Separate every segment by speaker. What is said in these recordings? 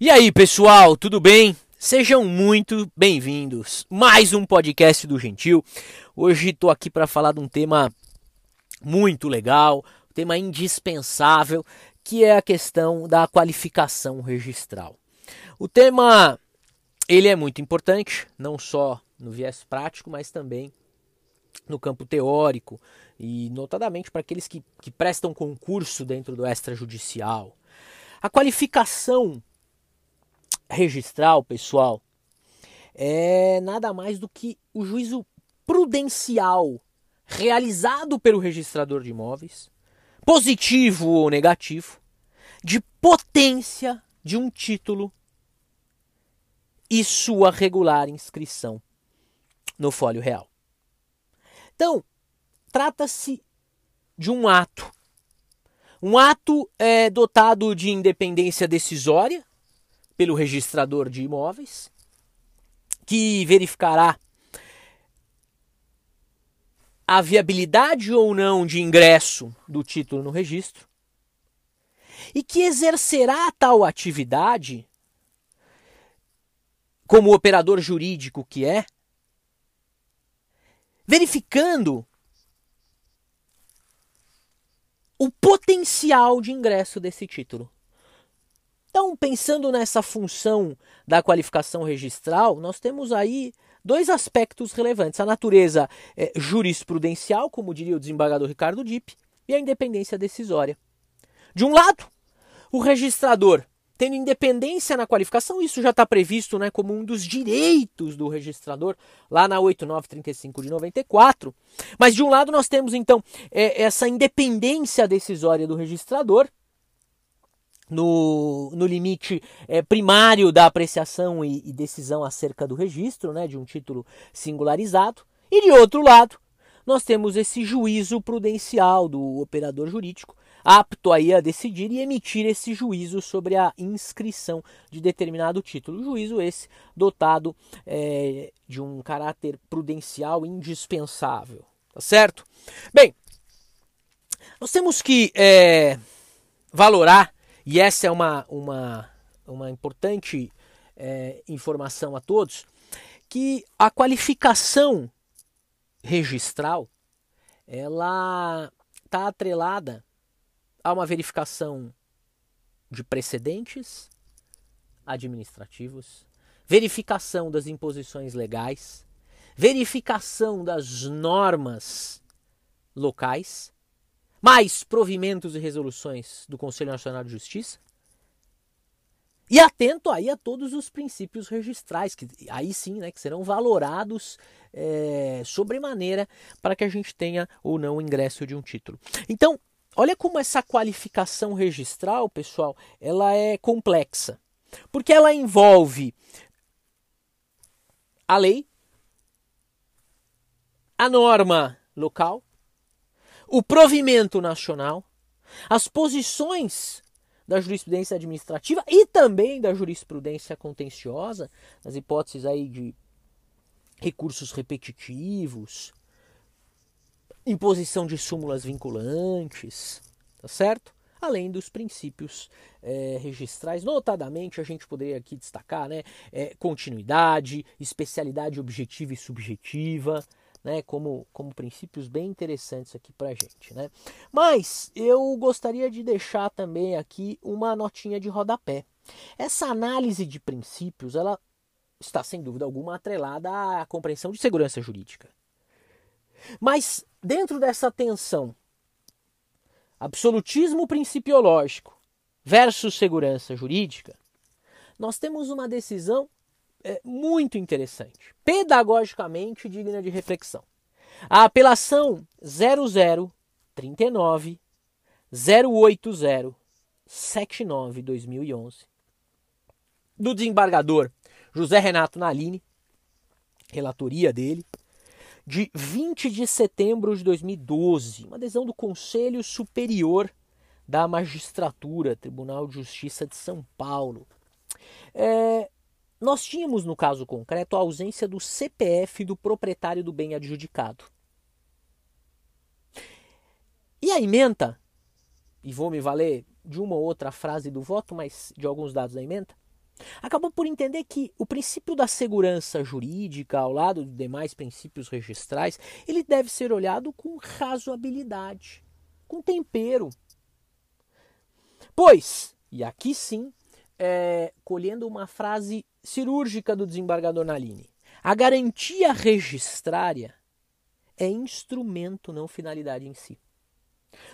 Speaker 1: E aí, pessoal, tudo bem? Sejam muito bem-vindos. Mais um podcast do Gentil. Hoje estou aqui para falar de um tema muito legal, um tema indispensável, que é a questão da qualificação registral. O tema ele é muito importante, não só no viés prático, mas também no campo teórico e notadamente para aqueles que, que prestam concurso dentro do extrajudicial. A qualificação registral, pessoal, é nada mais do que o juízo prudencial realizado pelo registrador de imóveis, positivo ou negativo, de potência de um título e sua regular inscrição no folho real. Então, trata-se de um ato. Um ato é, dotado de independência decisória pelo registrador de imóveis, que verificará a viabilidade ou não de ingresso do título no registro e que exercerá tal atividade como operador jurídico que é, verificando o potencial de ingresso desse título. Então, pensando nessa função da qualificação registral, nós temos aí dois aspectos relevantes: a natureza é, jurisprudencial, como diria o desembargador Ricardo Dipp, e a independência decisória. De um lado, o registrador tendo independência na qualificação, isso já está previsto né, como um dos direitos do registrador, lá na 8935 de 94. Mas de um lado nós temos então é, essa independência decisória do registrador, no, no limite é, primário da apreciação e, e, decisão acerca do registro, né, de um título singularizado. E de outro lado, nós temos esse juízo prudencial do operador jurídico, apto aí a decidir e emitir esse juízo sobre a inscrição de determinado título. Juízo esse dotado é, de um caráter prudencial indispensável, tá certo? Bem, nós temos que é, valorar, e essa é uma, uma, uma importante é, informação a todos, que a qualificação registral ela está atrelada há uma verificação de precedentes administrativos, verificação das imposições legais, verificação das normas locais, mais provimentos e resoluções do Conselho Nacional de Justiça. E atento aí a todos os princípios registrais, que aí sim né, que serão valorados é, sobremaneira para que a gente tenha ou não o ingresso de um título. Então, Olha como essa qualificação registral, pessoal, ela é complexa. Porque ela envolve a lei, a norma local, o provimento nacional, as posições da jurisprudência administrativa e também da jurisprudência contenciosa, nas hipóteses aí de recursos repetitivos, imposição de súmulas vinculantes, tá certo? Além dos princípios é, registrais, notadamente a gente poderia aqui destacar né, é, continuidade, especialidade objetiva e subjetiva, né, como, como princípios bem interessantes aqui para a gente. Né? Mas eu gostaria de deixar também aqui uma notinha de rodapé. Essa análise de princípios ela está sem dúvida alguma atrelada à compreensão de segurança jurídica. Mas dentro dessa tensão, absolutismo principiológico versus segurança jurídica, nós temos uma decisão é, muito interessante, pedagogicamente digna de reflexão. A apelação 0039 080 79 2011 do desembargador José Renato Nalini, relatoria dele, de 20 de setembro de 2012, uma decisão do Conselho Superior da Magistratura, Tribunal de Justiça de São Paulo. É, nós tínhamos, no caso concreto, a ausência do CPF do proprietário do bem adjudicado. E a emenda, e vou me valer de uma ou outra frase do voto, mas de alguns dados da emenda, acabou por entender que o princípio da segurança jurídica, ao lado de demais princípios registrais, ele deve ser olhado com razoabilidade, com tempero. Pois, e aqui sim, é, colhendo uma frase cirúrgica do desembargador Nalini, a garantia registrária é instrumento, não finalidade em si.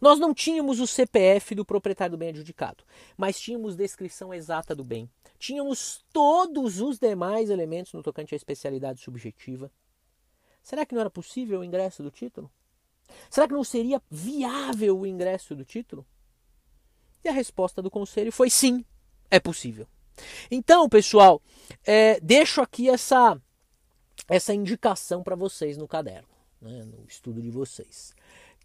Speaker 1: Nós não tínhamos o CPF do proprietário do bem adjudicado, mas tínhamos descrição exata do bem. Tínhamos todos os demais elementos no tocante à especialidade subjetiva. Será que não era possível o ingresso do título? Será que não seria viável o ingresso do título? E a resposta do conselho foi sim, é possível. Então, pessoal, é, deixo aqui essa, essa indicação para vocês no caderno, né, no estudo de vocês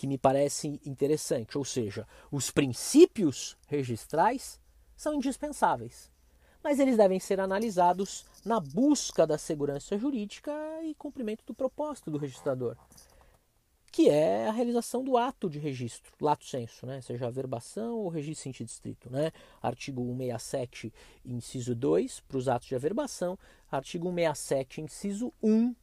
Speaker 1: que me parece interessante, ou seja, os princípios registrais são indispensáveis, mas eles devem ser analisados na busca da segurança jurídica e cumprimento do propósito do registrador, que é a realização do ato de registro, lato senso, né? seja a verbação ou registro sentido estrito. Né? Artigo 167, inciso 2, para os atos de averbação, artigo 167, inciso 1,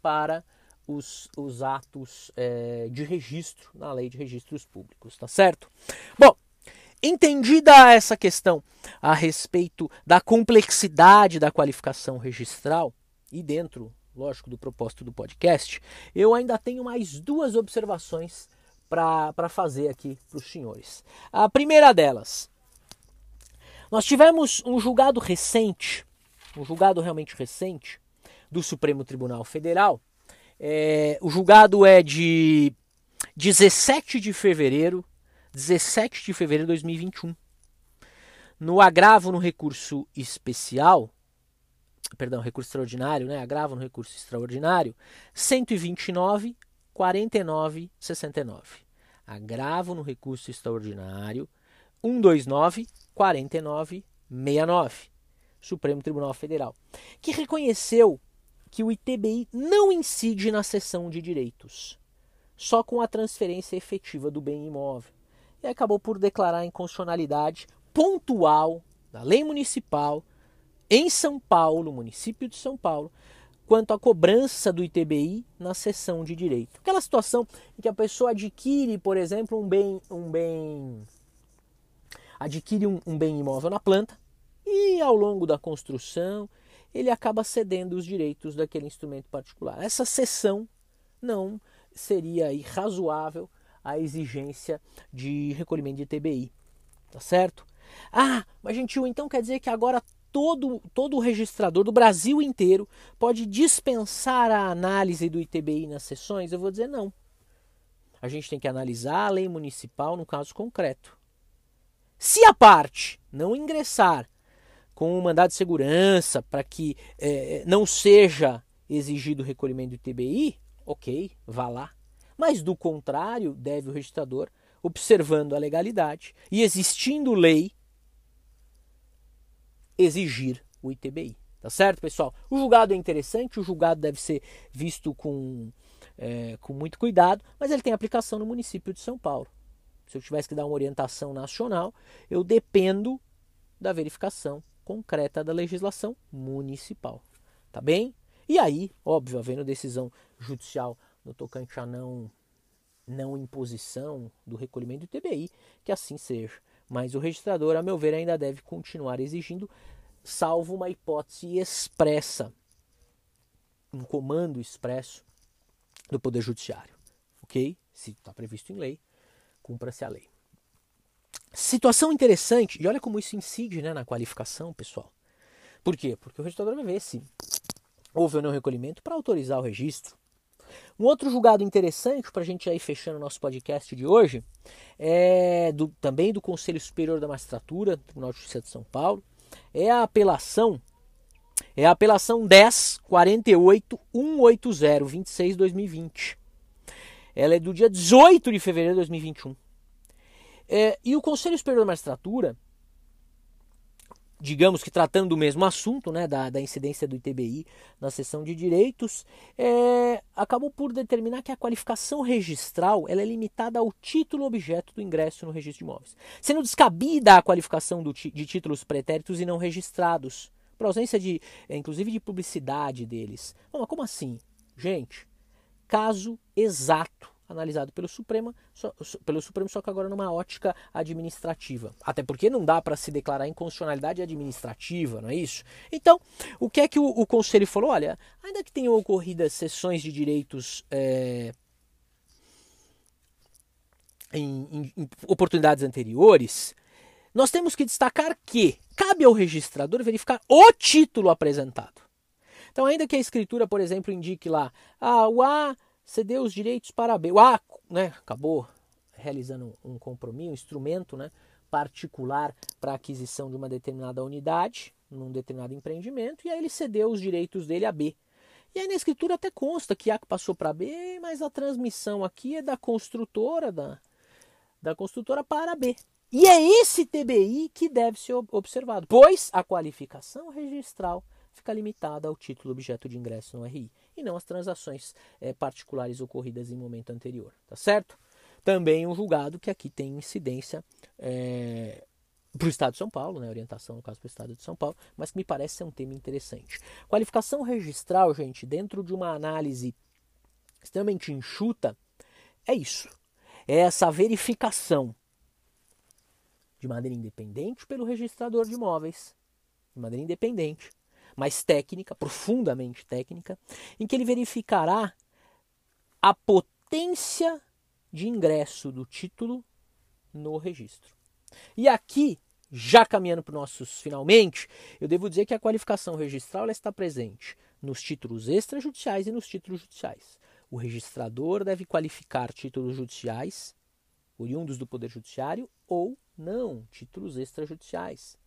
Speaker 1: para os, os atos é, de registro na lei de registros públicos, tá certo? Bom, entendida essa questão a respeito da complexidade da qualificação registral e dentro, lógico, do propósito do podcast, eu ainda tenho mais duas observações para fazer aqui para os senhores. A primeira delas, nós tivemos um julgado recente, um julgado realmente recente do Supremo Tribunal Federal, é, o julgado é de 17 de fevereiro, 17 de fevereiro de 2021. No agravo no recurso especial, perdão, recurso extraordinário, né? Agravo no recurso extraordinário, 129 49 69. Agravo no recurso extraordinário 129 49 69. Supremo Tribunal Federal, que reconheceu que o ITBI não incide na cessão de direitos, só com a transferência efetiva do bem imóvel. E acabou por declarar a inconstitucionalidade pontual da lei municipal em São Paulo, município de São Paulo, quanto à cobrança do ITBI na cessão de direito. Aquela situação em que a pessoa adquire, por exemplo, um bem, um bem adquire um, um bem imóvel na planta e ao longo da construção ele acaba cedendo os direitos daquele instrumento particular. Essa cessão não seria irrazoável a exigência de recolhimento de TBI, tá certo? Ah, mas gentil, então quer dizer que agora todo, todo o registrador do Brasil inteiro pode dispensar a análise do ITBI nas sessões? Eu vou dizer não. A gente tem que analisar a lei municipal no caso concreto. Se a parte não ingressar com um mandado de segurança para que é, não seja exigido o recolhimento do TBI, ok, vá lá. Mas do contrário, deve o registrador, observando a legalidade e existindo lei, exigir o ITBI. Tá certo, pessoal? O julgado é interessante, o julgado deve ser visto com, é, com muito cuidado, mas ele tem aplicação no município de São Paulo. Se eu tivesse que dar uma orientação nacional, eu dependo da verificação concreta da legislação municipal. Tá bem? E aí, óbvio, havendo decisão judicial no tocante a não, não imposição do recolhimento do TBI, que assim seja. Mas o registrador, a meu ver, ainda deve continuar exigindo, salvo uma hipótese expressa, um comando expresso do Poder Judiciário. Ok? Se está previsto em lei, cumpra-se a lei. Situação interessante, e olha como isso incide né, na qualificação, pessoal. Por quê? Porque o registrador vai ver se houve ou não recolhimento para autorizar o registro. Um outro julgado interessante para a gente ir fechando o nosso podcast de hoje é do, também do Conselho Superior da Magistratura, Tribunal de Justiça de São Paulo, é a apelação é a apelação 10 48 180 26 2020. Ela é do dia 18 de fevereiro de 2021. É, e o Conselho Superior da Magistratura digamos que tratando do mesmo assunto, né, da, da incidência do ITBI na seção de direitos, é, acabou por determinar que a qualificação registral ela é limitada ao título objeto do ingresso no registro de imóveis, sendo descabida a qualificação do, de títulos pretéritos e não registrados, por ausência de, é, inclusive, de publicidade deles. Bom, mas como assim? Gente, caso exato analisado pelo Supremo, só, pelo Supremo, só que agora numa ótica administrativa. Até porque não dá para se declarar inconstitucionalidade administrativa, não é isso? Então, o que é que o, o Conselho falou? Olha, ainda que tenham ocorrido sessões de direitos é, em, em, em oportunidades anteriores, nós temos que destacar que cabe ao registrador verificar o título apresentado. Então, ainda que a escritura, por exemplo, indique lá, ah, o A cedeu os direitos para B. O A né, acabou realizando um compromisso, um instrumento né, particular para aquisição de uma determinada unidade, num determinado empreendimento, e aí ele cedeu os direitos dele a B. E aí na escritura até consta que A passou para B, mas a transmissão aqui é da construtora, da, da construtora para B. E é esse TBI que deve ser observado, pois a qualificação registral fica limitada ao título objeto de ingresso no RI e não as transações é, particulares ocorridas em momento anterior, tá certo? Também um julgado que aqui tem incidência é, para o Estado de São Paulo, né, orientação no caso para o Estado de São Paulo, mas que me parece ser um tema interessante. Qualificação registral, gente, dentro de uma análise extremamente enxuta, é isso. É essa verificação de maneira independente pelo registrador de imóveis, de maneira independente, mais técnica, profundamente técnica, em que ele verificará a potência de ingresso do título no registro. E aqui, já caminhando para os nossos finalmente, eu devo dizer que a qualificação registral está presente nos títulos extrajudiciais e nos títulos judiciais. O registrador deve qualificar títulos judiciais, oriundos do Poder Judiciário, ou não, títulos extrajudiciais.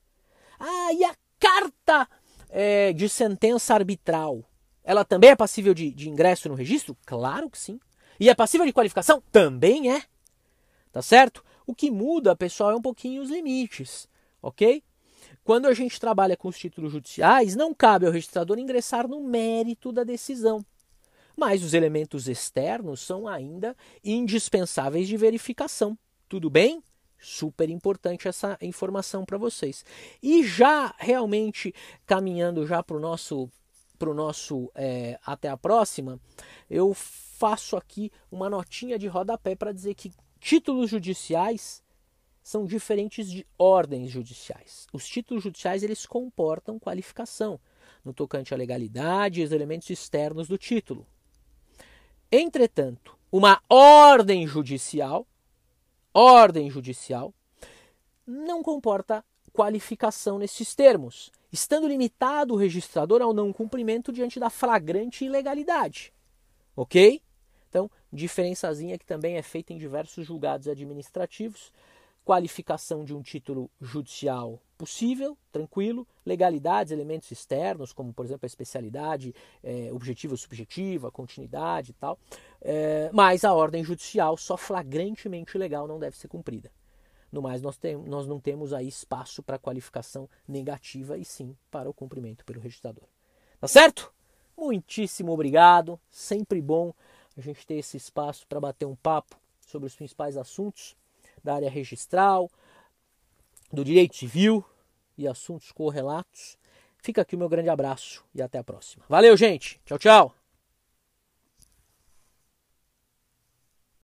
Speaker 1: Ah, e a carta é, de sentença arbitral, ela também é passível de, de ingresso no registro? Claro que sim. E é passível de qualificação? Também é. Tá certo? O que muda, pessoal, é um pouquinho os limites, ok? Quando a gente trabalha com os títulos judiciais, não cabe ao registrador ingressar no mérito da decisão. Mas os elementos externos são ainda indispensáveis de verificação. Tudo bem? Super importante essa informação para vocês. E já realmente caminhando já para o nosso, pro nosso é, até a próxima, eu faço aqui uma notinha de rodapé para dizer que títulos judiciais são diferentes de ordens judiciais. Os títulos judiciais eles comportam qualificação no tocante à legalidade e os elementos externos do título. Entretanto, uma ordem judicial ordem judicial, não comporta qualificação nesses termos, estando limitado o registrador ao não cumprimento diante da flagrante ilegalidade. Ok? Então, diferençazinha que também é feita em diversos julgados administrativos. Qualificação de um título judicial possível, tranquilo, legalidades, elementos externos, como por exemplo a especialidade, é, objetiva ou subjetiva, continuidade e tal, é, mas a ordem judicial só flagrantemente legal não deve ser cumprida. No mais, nós, tem, nós não temos aí espaço para qualificação negativa e sim para o cumprimento pelo registrador. Tá certo? Muitíssimo obrigado, sempre bom a gente ter esse espaço para bater um papo sobre os principais assuntos da área registral, do direito civil e assuntos correlatos. Fica aqui o meu grande abraço e até a próxima. Valeu, gente. Tchau, tchau.